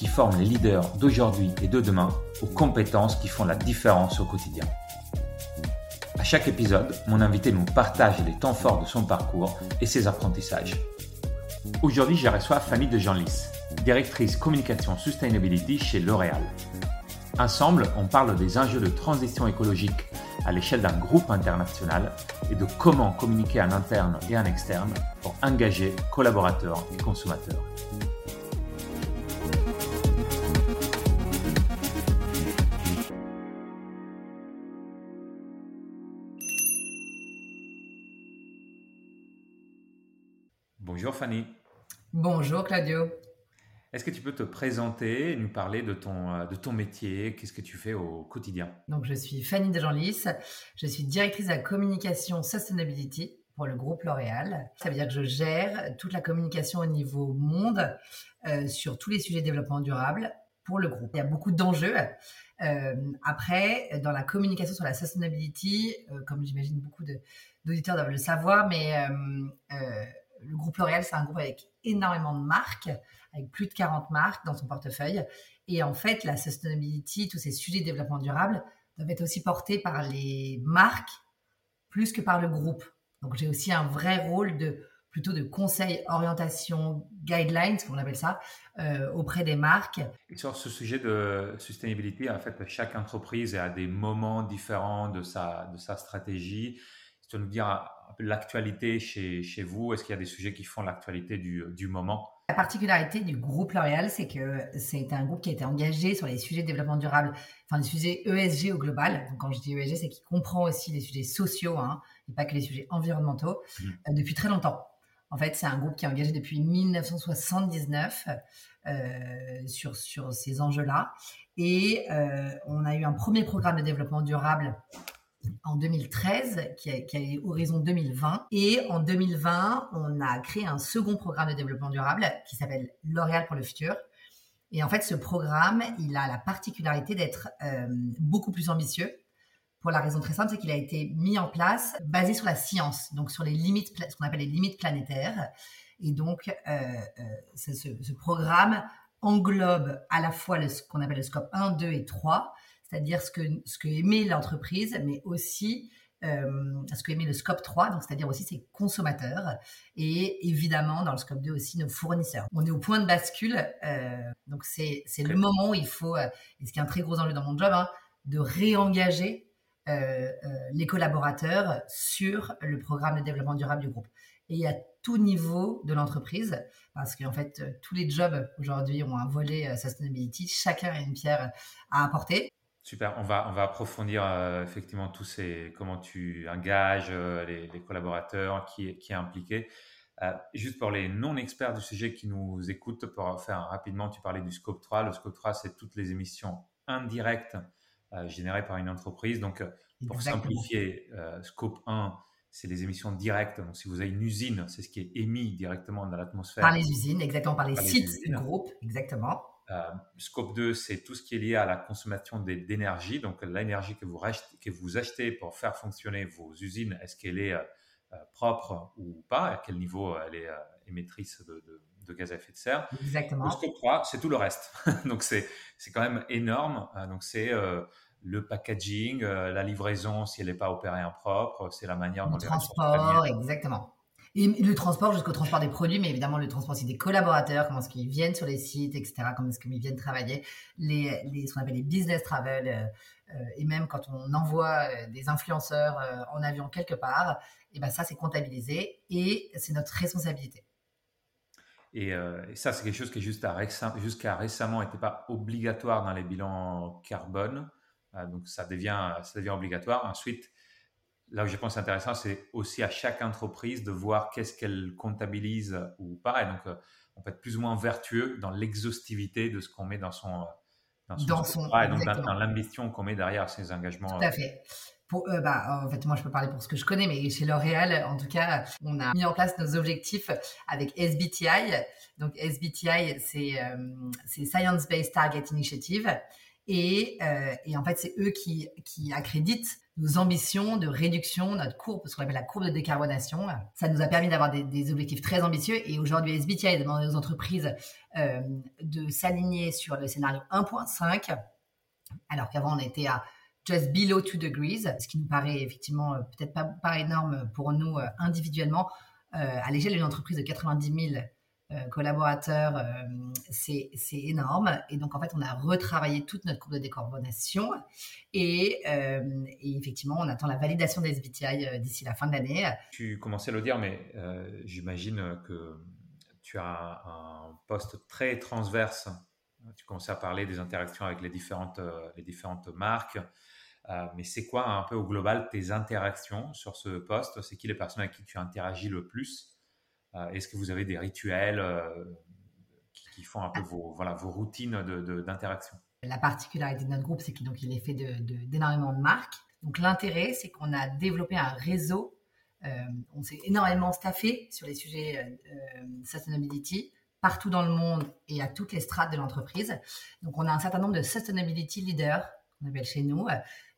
qui forme les leaders d'aujourd'hui et de demain aux compétences qui font la différence au quotidien. À chaque épisode, mon invité nous partage les temps forts de son parcours et ses apprentissages. Aujourd'hui, je reçois Fanny de Genlis, directrice communication sustainability chez L'Oréal. Ensemble, on parle des enjeux de transition écologique à l'échelle d'un groupe international et de comment communiquer en interne et en externe pour engager collaborateurs et consommateurs. Fanny. Bonjour Claudio. Est-ce que tu peux te présenter et nous parler de ton, euh, de ton métier? Qu'est-ce que tu fais au quotidien? Donc, je suis Fanny Degenlis. Je suis directrice de la communication Sustainability pour le groupe L'Oréal. Ça veut dire que je gère toute la communication au niveau monde euh, sur tous les sujets de développement durable pour le groupe. Il y a beaucoup d'enjeux. Euh, après, dans la communication sur la sustainability, comme j'imagine beaucoup d'auditeurs doivent le savoir, mais le groupe L'Oréal, c'est un groupe avec énormément de marques avec plus de 40 marques dans son portefeuille. Et en fait, la sustainability, tous ces sujets de développement durable doivent être aussi portés par les marques plus que par le groupe. Donc j'ai aussi un vrai rôle de plutôt de conseil, orientation, guidelines, comme on appelle ça, euh, auprès des marques. Et sur ce sujet de sustainability, en fait, chaque entreprise a des moments différents de sa, de sa stratégie. Tu peux nous dire l'actualité chez, chez vous Est-ce qu'il y a des sujets qui font l'actualité du, du moment? La particularité du groupe L'Oréal, c'est que c'est un groupe qui a été engagé sur les sujets de développement durable, enfin les sujets ESG au global. Donc, quand je dis ESG, c'est qu'il comprend aussi les sujets sociaux hein, et pas que les sujets environnementaux mmh. euh, depuis très longtemps. En fait, c'est un groupe qui est engagé depuis 1979 euh, sur, sur ces enjeux-là. Et euh, on a eu un premier programme de développement durable en 2013, qui a, qui Horizon 2020. Et en 2020, on a créé un second programme de développement durable qui s'appelle L'Oréal pour le futur. Et en fait, ce programme, il a la particularité d'être euh, beaucoup plus ambitieux. Pour la raison très simple, c'est qu'il a été mis en place basé sur la science, donc sur les limites, ce qu'on appelle les limites planétaires. Et donc, euh, euh ce, programme englobe à la fois ce qu'on appelle le scope 1, 2 et 3, c'est-à-dire ce que, ce que émet l'entreprise, mais aussi euh, ce que émet le scope 3, donc c'est-à-dire aussi ses consommateurs, et évidemment dans le scope 2 aussi nos fournisseurs. On est au point de bascule, euh, donc c'est le moment où il faut, euh, et ce qui est un très gros enjeu dans mon job, hein, de réengager euh, les collaborateurs sur le programme de développement durable du groupe. Et à tout niveau de l'entreprise, parce qu'en fait, tous les jobs aujourd'hui ont un volet sustainability, chacun a une pierre à apporter. Super, on va, on va approfondir euh, effectivement tous ces, comment tu engages euh, les, collaborateurs, qui, qui est impliqué. Euh, juste pour les non-experts du sujet qui nous écoutent, pour faire rapidement, tu parlais du scope 3. Le scope 3, c'est toutes les émissions indirectes générées par une entreprise. Donc, pour simplifier, scope 1, c'est les émissions directes. Donc, si vous avez une usine, c'est ce qui est émis directement dans l'atmosphère. Par les usines, exactement, par les sites du groupe, exactement. Euh, scope 2, c'est tout ce qui est lié à la consommation d'énergie. Donc, l'énergie que vous, achetez, que vous achetez pour faire fonctionner vos usines, est-ce qu'elle est, euh, euh, propre ou pas? À quel niveau elle est émettrice de, gaz à effet de serre? Exactement. Le scope 3, c'est tout le reste. donc, c'est quand même énorme. donc, c'est le packaging, la livraison si elle n'est pas opérée en propre, c'est la manière dont le transport, exactement. Et le transport jusqu'au transport des produits, mais évidemment le transport aussi des collaborateurs, comment est-ce qu'ils viennent sur les sites, etc., comment est-ce qu'ils viennent travailler, ce qu'on appelle les business travel, euh, euh, et même quand on envoie euh, des influenceurs en avion quelque part, et ben ça c'est comptabilisé et c'est notre responsabilité. Et, ça, c'est quelque chose qui jusqu'à récemment n'était pas obligatoire dans les bilans carbone. donc ça devient obligatoire. Ensuite, là où je pense intéressant, c'est aussi à chaque entreprise de voir qu'est-ce qu'elle comptabilise ou pas. Et donc, euh, on peut être plus ou moins vertueux dans l'exhaustivité de ce qu'on met dans son, dans son, donc dans, l'ambition qu'on met derrière ces engagements. Tout à fait. Pour, bah, en fait, moi, je peux parler pour ce que je connais, mais chez L'Oréal, en tout cas, on a mis en place nos objectifs avec SBTI. Donc, SBTI, c'est Science Based Target Initiative. Et, euh, et, en fait, c'est eux qui, qui accréditent nos ambitions de réduction, notre courbe, ce qu'on appelle la courbe de décarbonation. Ça nous a permis d'avoir des, objectifs très ambitieux. Et aujourd'hui, SBTI demande aux entreprises euh, de s'aligner sur le scénario 1.5, alors qu'avant, on était à just below 2 degrees, ce qui nous paraît effectivement euh, peut-être pas, énorme pour nous euh, individuellement. À l'échelle d'une entreprise de 90 000 euh, collaborateurs, euh, c'est énorme. Et donc, en fait, on a retravaillé toute notre courbe de décarbonation. Et, euh, effectivement, on attend la validation des SBTI d'ici la fin de l'année. Tu commençais à le dire, mais j'imagine que tu as un poste très transverse. Tu commençais à parler des interactions avec les différentes, les différentes marques. mais c'est quoi un peu au global tes interactions sur ce poste? C'est qui les personnes avec qui tu interagis le plus? euh, est-ce que vous avez des rituels euh, qui, font un peu vos, voilà, vos routines d'interaction? La particularité de notre groupe, c'est qu'il il est fait d'énormément de, de marques. Donc l'intérêt, c'est qu'on a développé un réseau. Euh, on s'est énormément staffé sur les sujets euh, sustainability partout dans le monde et à toutes les strates de l'entreprise. Donc on a un certain nombre de sustainability leaders qu'on appelle chez nous,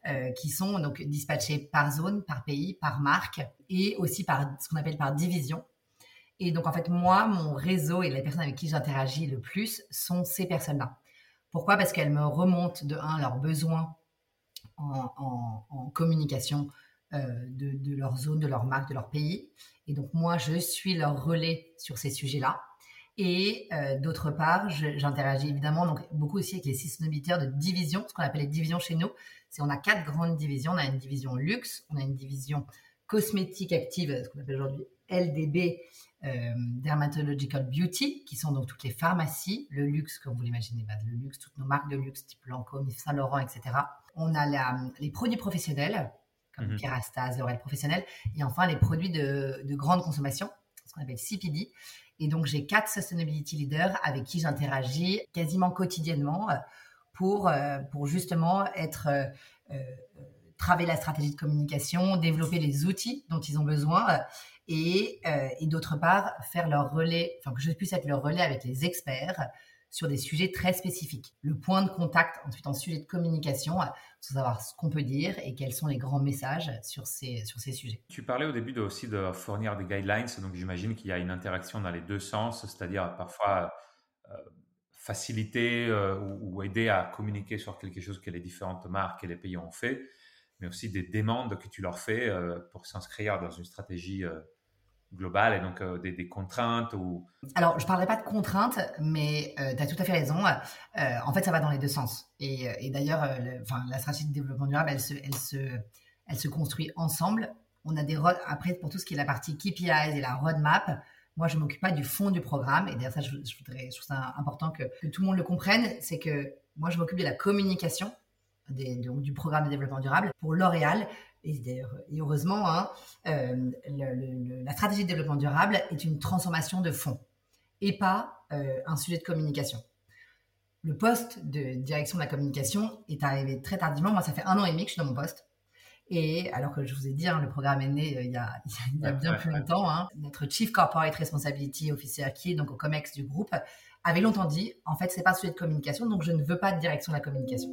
euh, qui sont donc dispatchés par zone, par pays, par marque et aussi par ce qu'on appelle par division. Et donc, en fait, moi, mon réseau et les personnes avec qui j'interagis le plus sont ces personnes-là. Pourquoi? Parce qu'elles me remontent de un leurs besoins en, communication euh, de, leur zone, de leur marque, de leur pays. Et donc, moi, je suis leur relais sur ces sujets-là. Et euh, d'autre part, j'interagis évidemment donc beaucoup aussi avec les systémisateurs de division, ce qu'on appelle les divisions chez nous. C'est on a quatre grandes divisions. On a une division luxe, on a une division cosmétique active, ce qu'on appelle aujourd'hui LDB, euh, Dermatological Beauty, qui sont donc toutes les pharmacies, le luxe, comme vous l'imaginez, le luxe, toutes nos marques de luxe, type Lancôme, Yves Saint Laurent, etc. On a les produits professionnels, comme mm Kerastase, L'Oréal Professionnel, et enfin les produits de, grande consommation, ce qu'on appelle CPD. Et donc j'ai quatre sustainability leaders avec qui j'interagis quasiment quotidiennement euh, pour euh, pour justement être travailler la stratégie de communication, développer les outils dont ils ont besoin et, euh, et d'autre part faire leur relais, enfin que je puisse être leur relais avec les experts sur des sujets très spécifiques. Le point de contact ensuite en sujet de communication, pour savoir ce qu'on peut dire et quels sont les grands messages sur ces, sur ces sujets. Tu parlais au début de, aussi de fournir des guidelines, donc j'imagine qu'il y a une interaction dans les deux sens, c'est-à-dire parfois euh, faciliter euh, ou, aider à communiquer sur quelque chose que les différentes marques et les pays ont fait, mais aussi des demandes que tu leur fais euh, pour s'inscrire dans une stratégie euh, globale et donc euh, des, contraintes ou... Alors, je ne parlerai pas de contraintes, mais tu as tout à fait raison. en fait, ça va dans les deux sens. Et, et d'ailleurs, la stratégie de développement durable, elle se, elle se, elle se construit ensemble. On a des après pour tout ce qui est la partie KPIs et la roadmap. Moi, je m'occupe pas du fond du programme. Et d'ailleurs, ça, je, voudrais, je trouve ça important que tout le monde le comprenne. C'est que moi, je m'occupe de la communication donc, du programme de développement durable pour L'Oréal. Et, et heureusement, hein, euh, la stratégie de développement durable est une transformation de fond et pas euh, un sujet de communication. Le poste de direction de la communication est arrivé très tardivement. Moi, ça fait un an et demi que je suis dans mon poste. Et alors que je vous ai dit, hein, le programme est né euh, il, y a, il y a bien plus longtemps. Hein, notre Chief Corporate Responsibility Officer, qui est donc au COMEX du groupe, avait longtemps dit, en fait, c'est pas un sujet de communication, donc je ne veux pas de direction de la communication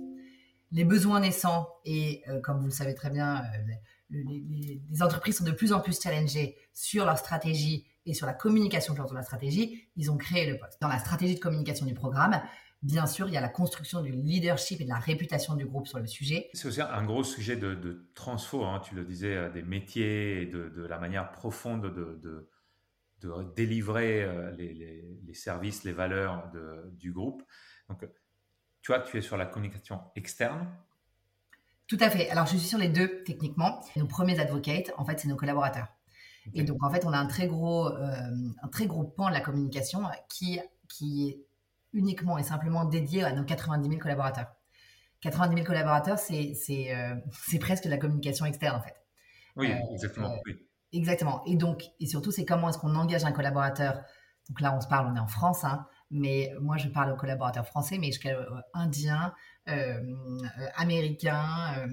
les besoins naissants et, euh, comme vous le savez très bien, euh, les, entreprises sont de plus en plus challengées sur leur stratégie et sur la communication de la stratégie. Ils ont créé le poste. Dans la stratégie de communication du programme, bien sûr, il y a la construction du leadership et de la réputation du groupe sur le sujet. C'est aussi un gros sujet de, de transfo, hein, tu le disais, euh, des métiers et de, la manière profonde de, de, de délivrer les, les, les, services, les valeurs du groupe. Donc, tu vois, tu es sur la communication externe. Tout à fait. Alors, je suis sur les deux techniquement. Nos premiers advocates, en fait, c'est nos collaborateurs. Et donc, en fait, on a un très gros, euh, un très gros pan de la communication qui, qui est uniquement et simplement dédié à nos 90 000 collaborateurs. 90 000 collaborateurs, c'est c'est euh, c'est presque de la communication externe en fait. Oui, euh, exactement. Oui. Exactement. Et donc, et surtout, c'est comment est-ce qu'on engage un collaborateur. Donc là, on se parle, on est en France, hein, mais moi je parle aux collaborateurs français, mais jusqu'à indiens, américains,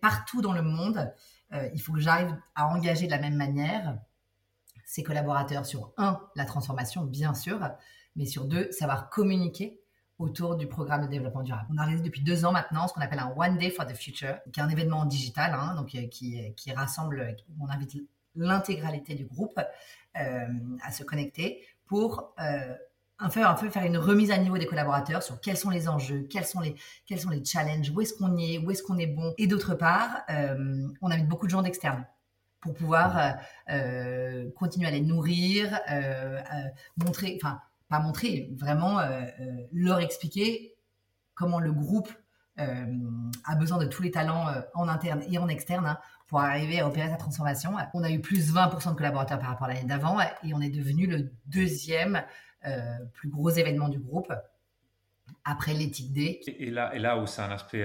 partout dans le monde, il faut que j'arrive à engager de la même manière ses collaborateurs sur un, la transformation, bien sûr, mais sur deux, savoir communiquer autour du programme de développement durable. On a réalisé depuis deux ans maintenant ce qu'on appelle un One Day for the Future, qui est un événement digital, hein, donc euh, qui, rassemble, on invite l'intégralité du groupe euh, à se connecter pour euh, un, peu, un peu faire une remise à niveau des collaborateurs sur quels sont les enjeux, quels sont les, quels sont les challenges, où est-ce qu'on y est, où est-ce qu'on est bon. Et d'autre part, euh, on invite beaucoup de gens d'externes pour pouvoir euh, continuer à les nourrir, montrer, enfin pas montrer, vraiment euh, euh, leur expliquer comment le groupe euh, a besoin de tous les talents en interne et en externe hein, pour arriver à opérer sa transformation. On a eu plus 20% de collaborateurs par rapport à l'année d'avant et on est devenu le deuxième plus gros événement du groupe après l'éthique D. Et, là, et là où c'est un aspect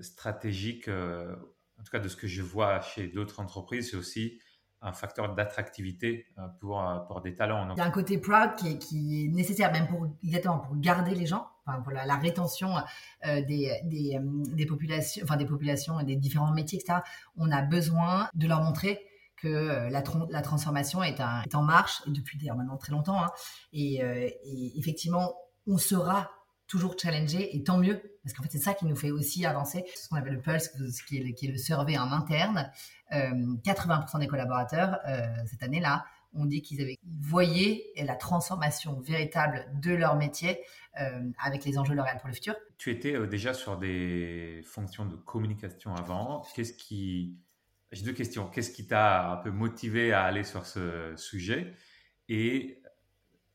stratégique, en tout cas de ce que je vois chez d'autres entreprises, c'est aussi un facteur d'attractivité euh, pour, euh, pour des talents. Il y a un côté proud qui est, qui est nécessaire même pour, exactement, pour garder les gens, enfin, pour la, rétention euh, des, des, des, populations, enfin des populations, des différents métiers, etc. On a besoin de leur montrer que la, la transformation est, un, est, en marche, depuis d'ailleurs maintenant très longtemps. Hein, et, et effectivement, on sera toujours challenger et tant mieux parce qu'en fait c'est ça qui nous fait aussi avancer ce qu'on appelle le pulse qui est le, qui est le survey en interne 80% euh, des collaborateurs euh, cette année-là ont dit qu'ils avaient voyé la transformation véritable de leur métier euh, avec les enjeux L'Oréal pour le futur. Tu étais déjà sur des fonctions de communication avant. Qu'est-ce qui j'ai deux questions. Qu'est-ce qui t'a un peu motivé à aller sur ce sujet? Et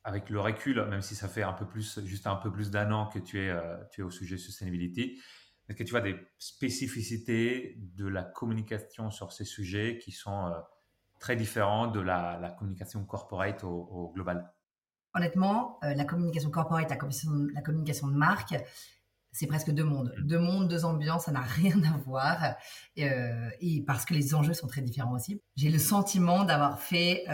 avec le recul, même si ça fait un peu plus, juste un peu plus d'un an que tu es, euh, tu es au sujet sustainability, est-ce que tu vois des spécificités de la communication sur ces sujets qui sont euh, très différentes de la, communication corporate au, global? Honnêtement, euh, la communication corporate, la communication, la communication de marque, c'est presque deux mondes. Mm. Deux mondes, deux ambiances, ça n'a rien à voir. et parce que les enjeux sont très différents aussi. J'ai le sentiment d'avoir fait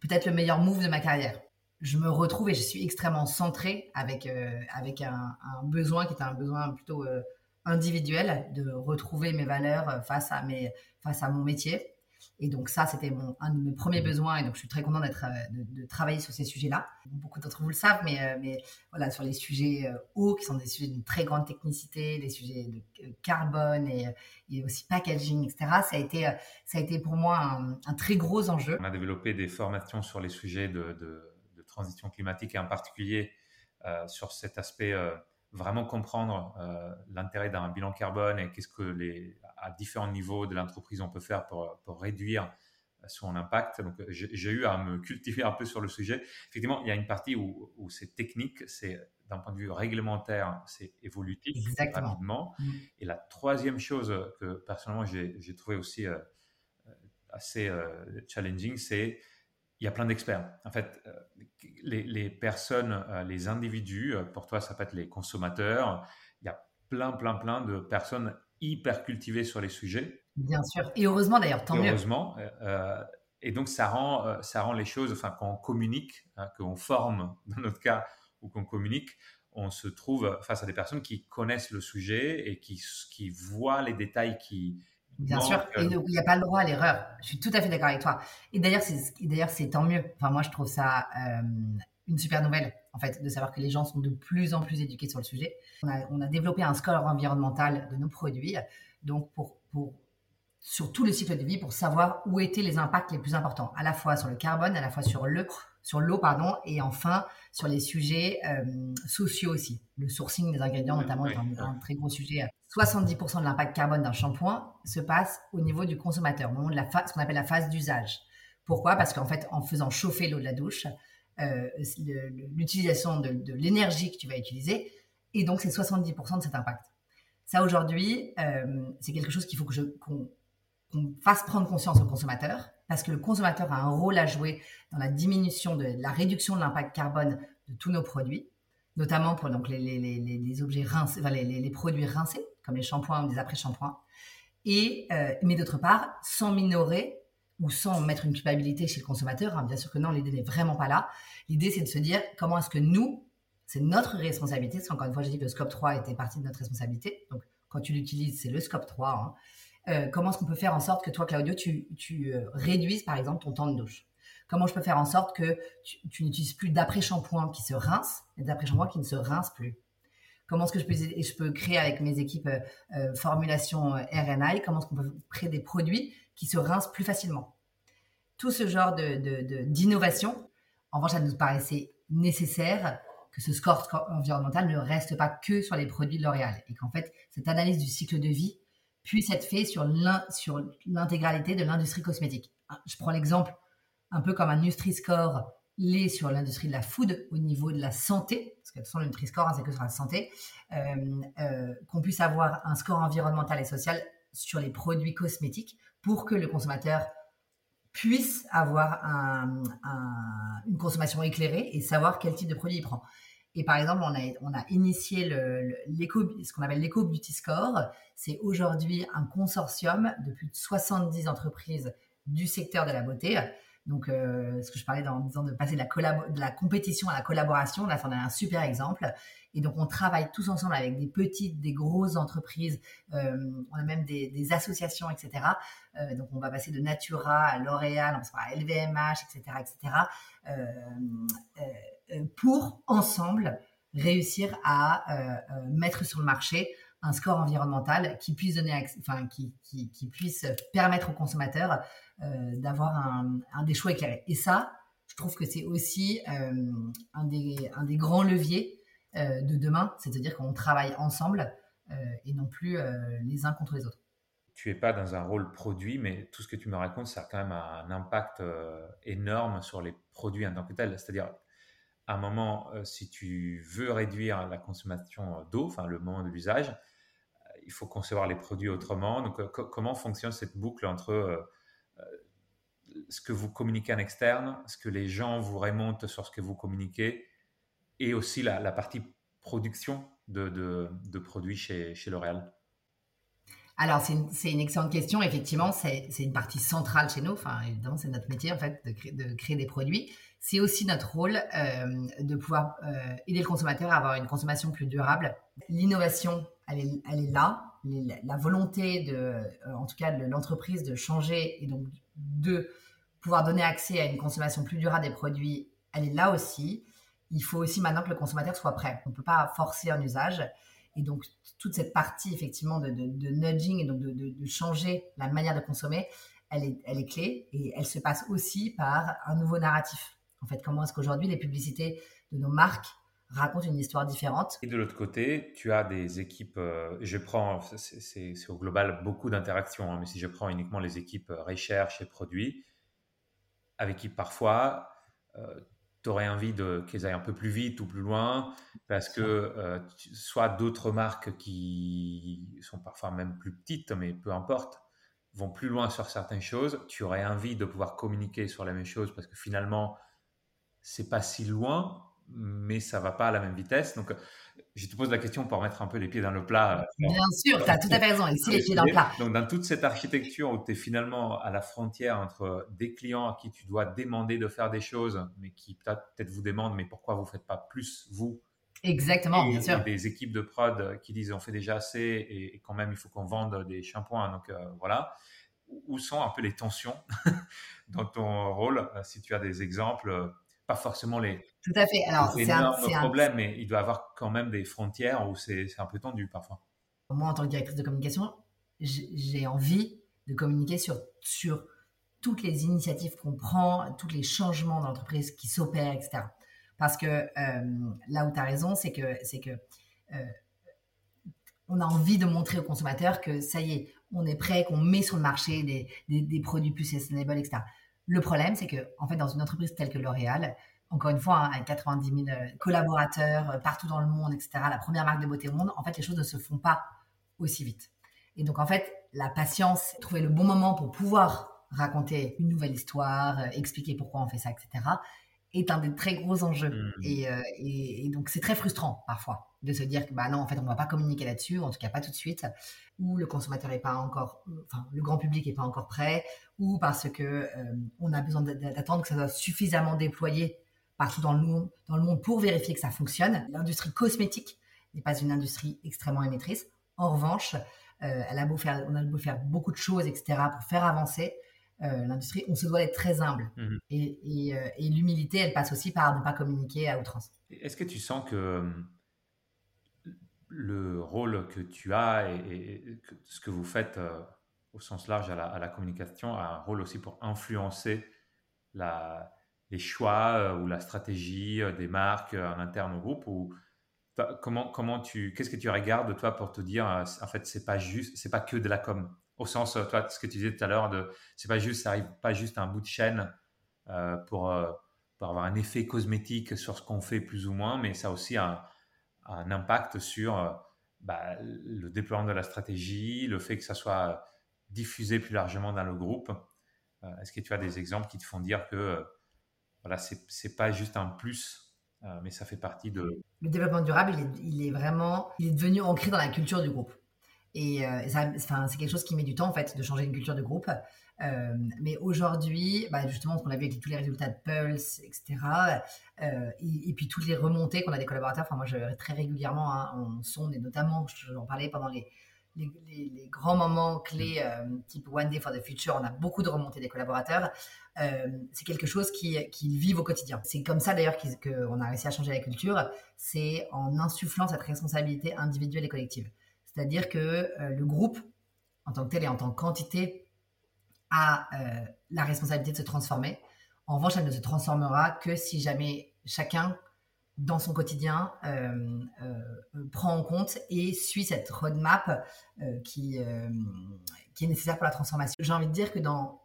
peut-être le meilleur move de ma carrière. Je me retrouve et je suis extrêmement centrée avec, euh, avec un, besoin qui est un besoin plutôt euh, individuel de retrouver mes valeurs euh, face à, mes, face à mon métier. Et donc ça, c'était mon, un de mes premiers besoins. Et donc je suis très contente d'être, euh, de, travailler sur ces sujets-là. Beaucoup d'entre vous le savent, mais, euh, mais voilà, sur les sujets euh, hauts, qui sont des sujets d'une très grande technicité, les sujets de carbone et, et aussi packaging, etc. Ça a été, ça a été pour moi un, très gros enjeu. On a développé des formations sur les sujets de, de, transition climatique et en particulier sur cet aspect vraiment comprendre l'intérêt d'un bilan carbone et qu'est-ce que les, à différents niveaux de l'entreprise on peut faire pour, pour réduire son impact. Donc, j'ai eu à me cultiver un peu sur le sujet. Effectivement, il y a une partie où, où c'est technique, c'est d'un point de vue réglementaire, c'est évolutif rapidement. Mm. Et la troisième chose que personnellement j'ai trouvé aussi euh, assez euh, challenging, c'est il y a plein d'experts. En fait, euh, les, les, personnes, les individus, pour toi, ça peut être les consommateurs. Il y a plein, plein, plein de personnes hyper cultivé sur les sujets. Bien sûr. Et heureusement d'ailleurs, tant mieux. Heureusement. Euh, et donc, ça rend, euh, ça rend les choses, enfin, quand on communique, hein, qu'on forme, dans notre cas, ou qu'on communique, on se trouve face à des personnes qui connaissent le sujet et qui, qui voient les détails qui. Bien sûr. Et il n'y a pas le droit à l'erreur. Je suis tout à fait d'accord avec toi. Et d'ailleurs, c'est, d'ailleurs, c'est tant mieux. Enfin, moi, je trouve ça euh, une super nouvelle, en fait, de savoir que les gens sont de plus en plus éduqués sur le sujet. On a, on a développé un score environnemental de nos produits, donc pour, pour, sur tout le cycle de vie, pour savoir où étaient les impacts les plus importants, à la fois sur le carbone, à la fois sur le sur l'eau, pardon, et enfin sur les sujets euh, sociaux aussi. Le sourcing des ingrédients, notamment, est un, très gros sujet. 70% de l'impact carbone d'un shampoing se passe au niveau du consommateur, au moment de la ce qu'on appelle la phase d'usage. Pourquoi? Parce qu'en fait, en faisant chauffer l'eau de la douche, l'utilisation de, l'énergie que tu vas utiliser, et donc c'est 70% de cet impact. Ça aujourd'hui, euh, c'est quelque chose qu'il faut qu'on fasse prendre conscience au consommateur, parce que le consommateur a un rôle à jouer dans la diminution de la réduction de l'impact carbone de tous nos produits, notamment pour donc les, les, les, objets rincés, les, produits rincés, comme les shampoings ou des après-shampoings. Et, euh, mais d'autre part, sans minorer ou sans mettre une culpabilité chez le consommateur. Hein. Bien sûr que non, l'idée n'est vraiment pas là. L'idée, c'est de se dire comment est-ce que nous, c'est notre responsabilité, parce qu'encore une fois, j'ai dit que le scope 3 était partie de notre responsabilité. Donc, quand tu l'utilises, c'est le scope 3. Hein. Euh, comment est-ce qu'on peut faire en sorte que toi, Claudio, tu, euh, réduises, par exemple, ton temps de douche? Comment je peux faire en sorte que tu, n'utilises plus d'après-shampoing qui se rince, mais d'après-shampoing qui ne se rince plus? Comment est-ce que je peux, je peux créer avec mes équipes euh, formulation RNI Comment est-ce qu'on peut créer des produits qui se rincent plus facilement Tout ce genre d'innovation, de, en revanche, ça nous paraissait nécessaire que ce score environnemental ne reste pas que sur les produits de L'Oréal et qu'en fait, cette analyse du cycle de vie puisse être faite sur l'intégralité de l'industrie cosmétique. Je prends l'exemple un peu comme un Nutri-Score l'est sur l'industrie de la food au niveau de la santé, parce que de toute façon, le Nutri-Score, hein, c'est que sur la santé, euh, euh, qu'on puisse avoir un score environnemental et social sur les produits cosmétiques pour que le consommateur puisse avoir une consommation éclairée et savoir quel type de produit il prend. Et par exemple, on a, initié le, ce qu'on appelle l'éco Beauty Score. C'est aujourd'hui un consortium de plus de 70 entreprises du secteur de la beauté. Donc, euh, ce que je parlais en disant de passer de la, compétition à la collaboration, là, on a un super exemple. Et donc, on travaille tous ensemble avec des petites, des grosses entreprises. Euh, on a même des, associations, etc. Euh, donc, on va passer de Natura à L'Oréal, on à LVMH, etc., etc. pour ensemble réussir à mettre sur le marché un score environnemental qui puisse donner, enfin, qui, puisse permettre aux consommateurs d'avoir un, un, des choix éclairés. Et ça, je trouve que c'est aussi un, des, un des grands leviers euh, de demain, c'est-à-dire qu'on travaille ensemble euh, et non plus euh, les uns contre les autres. Tu es pas dans un rôle produit, mais tout ce que tu me racontes, ça a quand même un impact énorme sur les produits en tant que tels. C'est-à-dire, à un moment, si tu veux réduire la consommation d'eau, enfin le moment de l'usage, il faut concevoir les produits autrement. Donc, comment fonctionne cette boucle entre ce que vous communiquez en externe, ce que les gens vous remontent sur ce que vous communiquez, et aussi la, partie production de, produits chez, L'Oréal? Alors, c'est une, excellente question. Effectivement, c'est une partie centrale chez nous. Enfin, évidemment, c'est notre métier, en fait, de, créer, de créer des produits. C'est aussi notre rôle euh, de pouvoir euh, aider le consommateur à avoir une consommation plus durable. L'innovation, elle est, là. La volonté, de, euh, en tout cas, de l'entreprise de changer et donc de pouvoir donner accès à une consommation plus durable des produits, elle est là aussi il faut aussi maintenant que le consommateur soit prêt. On ne peut pas forcer un usage. Et donc, toute cette partie, effectivement, de, nudging et donc de, changer la manière de consommer, elle est, elle est clé. Et elle se passe aussi par un nouveau narratif. En fait, comment est-ce qu'aujourd'hui, les publicités de nos marques racontent une histoire différente Et de l'autre côté, tu as des équipes, euh, je prends, c'est au global beaucoup d'interactions, hein, mais si je prends uniquement les équipes euh, recherche et produits, avec qui parfois, euh, tu aurais envie qu'ils aillent un peu plus vite ou plus loin, parce que euh, soit d'autres marques qui sont parfois même plus petites, mais peu importe, vont plus loin sur certaines choses. Tu aurais envie de pouvoir communiquer sur la même chose parce que finalement, c'est pas si loin, mais ça va pas à la même vitesse. Donc, je te pose la question pour mettre un peu les pieds dans le plat. Bien sûr, tu as tout à fait raison, ici les pieds dans le plat. Donc, dans toute cette architecture où tu es finalement à la frontière entre des clients à qui tu dois demander de faire des choses, mais qui peut-être vous demandent, mais pourquoi vous ne faites pas plus, vous? Exactement, et, bien sûr. des équipes de prod qui disent on fait déjà assez et, quand même il faut qu'on vende des shampoings. Donc, euh, voilà. Où sont un peu les tensions dans ton rôle? Si tu as des exemples pas forcément les, Tout à fait. Alors, c'est un, problème, mais il doit y avoir quand même des frontières où c'est un peu tendu parfois. Moi, en tant que directrice de communication, j'ai envie de communiquer sur, sur toutes les initiatives qu'on prend, tous les changements dans l'entreprise qui s'opèrent, etc. Parce que euh, là où tu as raison, c'est que, c'est que euh, on a envie de montrer aux consommateurs que ça y est, on est prêt, qu'on met sur le marché des, des, des produits plus sustainable, etc. Le problème, c'est que, en fait, dans une entreprise telle que L'Oréal, encore une fois, hein, avec 90 000 euh, collaborateurs euh, partout dans le monde, etc., la première marque de beauté au monde, en fait, les choses ne se font pas aussi vite. Et donc, en fait, la patience, trouver le bon moment pour pouvoir raconter une nouvelle histoire, euh, expliquer pourquoi on fait ça, etc., est un des très gros enjeux. Mmh. Et, donc, c'est très frustrant parfois de se dire que bah non, en fait, on ne va pas communiquer là-dessus, en tout cas pas tout de suite, ou le consommateur n'est pas encore, enfin, le grand public n'est pas encore prêt, ou parce que on a besoin d'attendre que ça soit suffisamment déployé partout dans le monde, dans le monde pour vérifier que ça fonctionne. L'industrie cosmétique n'est pas une industrie extrêmement émettrice. En revanche, elle a beau faire, on a beau faire beaucoup de choses, etc., pour faire avancer euh, l'industrie, on se doit être très humble. Mhm. Et, euh, et, l'humilité, elle passe aussi par ne pas communiquer à outrance. Est-ce que tu sens que euh, le rôle que tu as et, ce que vous faites au sens large à la, à la, communication a un rôle aussi pour influencer la, les choix ou la stratégie des marques en interne au groupe ou comment, comment tu, qu'est-ce que tu regardes toi pour te dire en fait c'est pas juste, c'est pas que de la com? Au sens, euh, toi, ce que tu disais tout à l'heure, de c'est pas juste, ça arrive pas juste à un bout de chaîne euh, pour, euh, pour, avoir un effet cosmétique sur ce qu'on fait plus ou moins, mais ça a aussi un, impact sur bah, le déploiement de la stratégie, le fait que ça soit diffusé plus largement dans le groupe. Est-ce que tu as des exemples qui te font dire que voilà, c'est pas juste un plus, mais ça fait partie de... Le développement durable, il est, il est vraiment, il est devenu ancré dans la culture du groupe. Et euh, c'est quelque chose qui met du temps, en fait, de changer une culture de groupe. Euh, mais aujourd'hui, bah, justement, ce qu'on a vu avec tous les résultats de Pulse, etc., euh, et, puis toutes les remontées qu'on a des collaborateurs, enfin, moi, je, très régulièrement, hein, on sonde, et notamment, j'en parlais pendant les, les, les, grands moments clés, type One Day for the Future, on a beaucoup de remontées des collaborateurs. c'est quelque chose qu'ils qui vivent au quotidien. C'est comme ça, d'ailleurs, qu'on a réussi à changer la culture. C'est en insufflant cette responsabilité individuelle et collective. C'est-à-dire que euh, le groupe, en tant que tel et en tant que quantité, a euh, la responsabilité de se transformer. En revanche, elle ne se transformera que si jamais chacun, dans son quotidien, euh, prend en compte et suit cette roadmap qui, qui est nécessaire pour la transformation. J'ai envie de dire que dans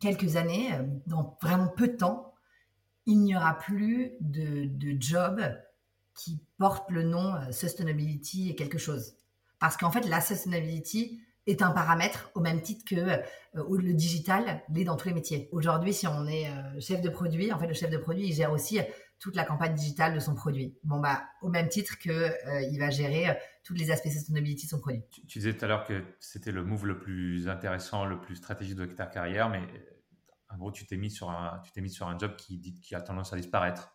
quelques années, dans vraiment peu de temps, il n'y aura plus de, de job qui porte le nom euh, sustainability et quelque chose. Parce qu'en fait, la sustainability est un paramètre au même titre que euh, le digital l'est dans tous les métiers. Aujourd'hui, si on est euh, chef de produit, en fait, le chef de produit, il gère aussi toute la campagne digitale de son produit. Bon, bah, au même titre que il va gérer tous les aspects sustainability de son produit. Tu, disais tout à l'heure que c'était le move le plus intéressant, le plus stratégique de ta carrière, mais en gros, tu t'es mis sur un, tu t'es mis sur un job qui a tendance à disparaître.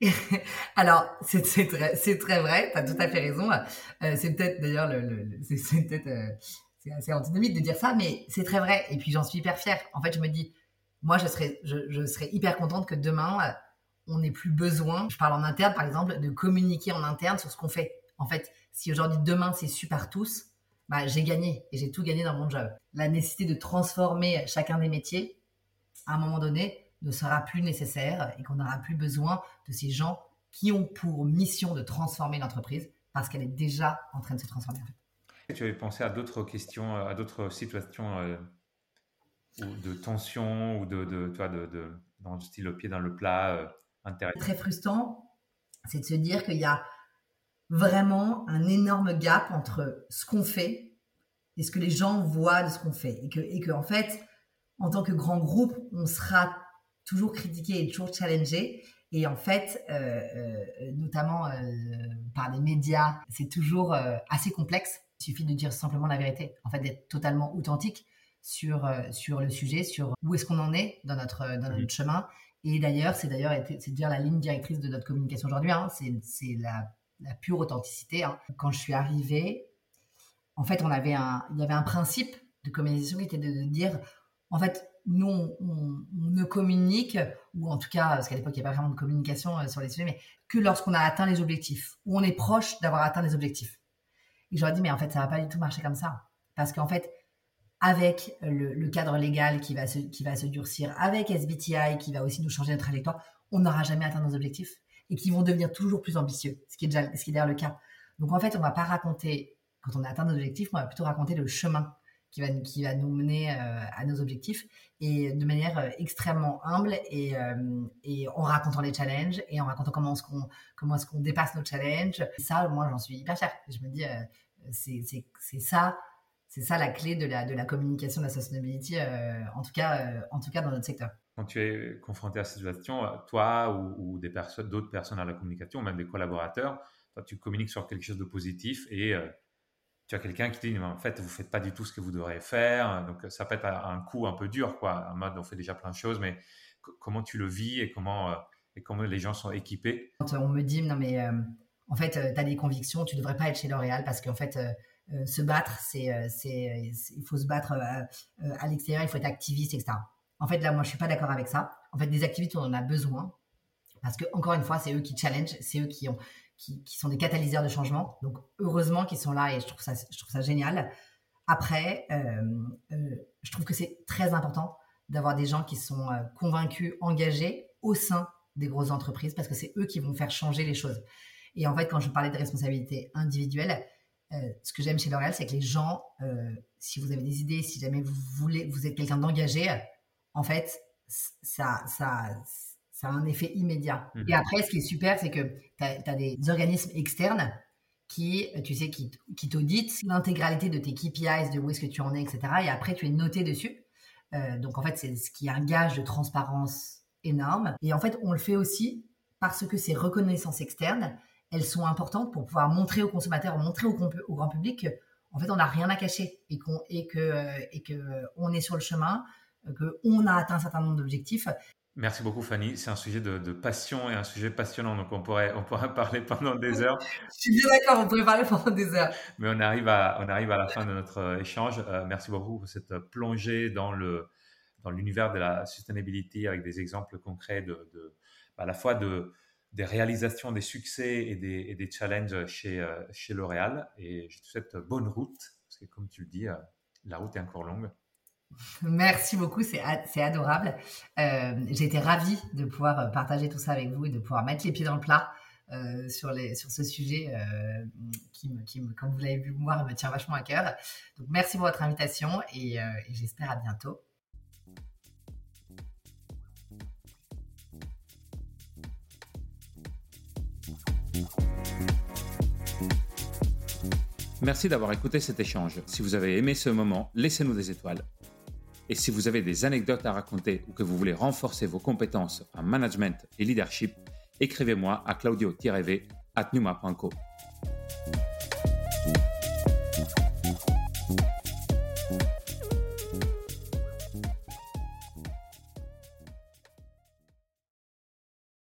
Alors, c'est très, vrai, tu as tout à fait raison. Euh, c'est peut-être d'ailleurs, le, c'est peut-être euh, assez antinomique de dire ça, mais c'est très vrai. Et puis j'en suis hyper fière. En fait, je me dis, moi, je serais, je, serais hyper contente que demain, euh, on n'ait plus besoin, je parle en interne par exemple, de communiquer en interne sur ce qu'on fait. En fait, si aujourd'hui, demain, c'est super tous, bah, j'ai gagné et j'ai tout gagné dans mon job. La nécessité de transformer chacun des métiers, à un moment donné, ne sera plus nécessaire et qu'on n'aura plus besoin de ces gens qui ont pour mission de transformer l'entreprise parce qu'elle est déjà en train de se transformer. Tu avais pensé à d'autres questions, à d'autres situations euh, de tension ou de, de, toi, de, de, dans le style le pied dans le plat euh, intéressant. Très frustrant, c'est de se dire qu'il y a vraiment un énorme gap entre ce qu'on fait et ce que les gens voient de ce qu'on fait. Et que, et que, en fait, en tant que grand groupe, on sera toujours critiqué et toujours challengé. Et en fait, euh, euh, notamment euh, par les médias, c'est toujours assez complexe. Il suffit de dire simplement la vérité, en fait, d'être totalement authentique sur, sur le sujet, sur où est-ce qu'on en est dans notre, dans notre chemin. Et d'ailleurs, c'est d'ailleurs c'est dire la ligne directrice de notre communication aujourd'hui. Hein. c'est la, la, pure authenticité. Hein. Quand je suis arrivée, en fait, on avait un, il y avait un principe de communication qui était de dire, en fait, nous, on, ne communique, ou en tout cas, parce qu'à l'époque, il n'y avait pas vraiment de communication euh, sur les sujets, mais que lorsqu'on a atteint les objectifs, ou on est proche d'avoir atteint les objectifs. Et j'aurais dit, mais en fait, ça va pas du tout marcher comme ça. Parce qu'en fait, avec le, cadre légal qui va, se, durcir, avec SBTI qui va aussi nous changer notre trajectoire, on n'aura jamais atteint nos objectifs et qui vont devenir toujours plus ambitieux, ce qui est déjà ce qui est d'ailleurs le cas. Donc en fait, on va pas raconter, quand on a atteint nos objectifs, on va plutôt raconter le chemin qui va, qui va nous mener euh, à nos objectifs et de manière euh, extrêmement humble et, euh, et en racontant les challenges et en racontant comment est-ce qu'on est-ce dépasse nos challenges. ça, moi, j'en suis hyper fière. Je me dis, c'est ça, c'est ça la clé de la, de la communication de la sustainability, en, tout cas, en tout cas dans notre secteur. quand tu es confronté à cette situation, toi ou, des personnes, d'autres personnes à la communication, même des collaborateurs, toi, tu communiques sur quelque chose de positif et tu as quelqu'un qui dit, mais en fait, vous faites pas du tout ce que vous devriez faire. Donc, ça peut être un coup un peu dur, quoi. En mode, on fait déjà plein de choses, mais comment tu le vis et comment, euh, et comment les gens sont équipés? Quand on me dit, non, mais euh, en fait, tu as des convictions, tu devrais pas être chez L'Oréal parce qu'en fait, se battre, c'est, c'est, il faut se battre à l'extérieur, il faut être activiste, etc. En fait, là, moi, je suis pas d'accord avec ça. En fait, des activistes, on en a besoin parce que encore une fois, c'est eux qui challenge, c'est eux qui ont, qui, sont des catalyseurs de changement. Donc, heureusement qu'ils sont là et je trouve ça, génial. Après, euh, euh, je trouve que c'est très important d'avoir des gens qui sont euh, convaincus, engagés au sein des grosses entreprises parce que c'est eux qui vont faire changer les choses. Et en fait, quand je parlais de responsabilité individuelle, ce que j'aime chez L'Oréal, c'est que les gens, si vous avez des idées, si jamais vous voulez, vous êtes quelqu'un d'engagé, en fait, ça, ça, ça a un effet immédiat. Mhm. Et après, ce qui est super, c'est que tu as, des organismes externes qui, tu sais, qui, qui t'auditent l'intégralité de tes KPIs, de où est-ce que tu en es, etc. Et après, tu es noté dessus. Euh, donc, en fait, c'est ce qui est un gage de transparence énorme. Et en fait, on le fait aussi parce que ces reconnaissances externes, elles sont importantes pour pouvoir montrer aux consommateurs, montrer au, au grand public qu'en fait, on n'a rien à cacher et, qu'on et que, euh, et que euh, on est sur le chemin, qu'on a atteint un certain nombre d'objectifs. Merci beaucoup Fanny. C'est un sujet de, passion et un sujet passionnant, donc on pourrait, on pourrait parler pendant des heures. Je suis bien d'accord, on pourrait parler pendant des heures. Mais on arrive à, on arrive à la fin de notre euh, échange. Euh, merci beaucoup pour cette plongée dans le dans l'univers de la sustainability avec des exemples concrets de, de à la fois de des réalisations, des succès et des, et des challenges chez, euh, chez L'Oréal. Et je te souhaite bonne route, parce que comme tu le dis, la route est encore longue. Merci beaucoup, c'est adorable. Euh, J'ai été ravie de pouvoir euh, partager tout ça avec vous et de pouvoir mettre les pieds dans le plat euh, sur, les, sur ce sujet qui, me, qui me, comme vous l'avez vu moi, me tient vachement à cœur. Donc merci pour votre invitation et j'espère à bientôt. Merci d'avoir écouté cet échange. Si vous avez aimé ce moment, laissez-nous des étoiles et si vous avez des anecdotes à raconter ou que vous voulez renforcer vos compétences en management et leadership, écrivez-moi à claudio-v at.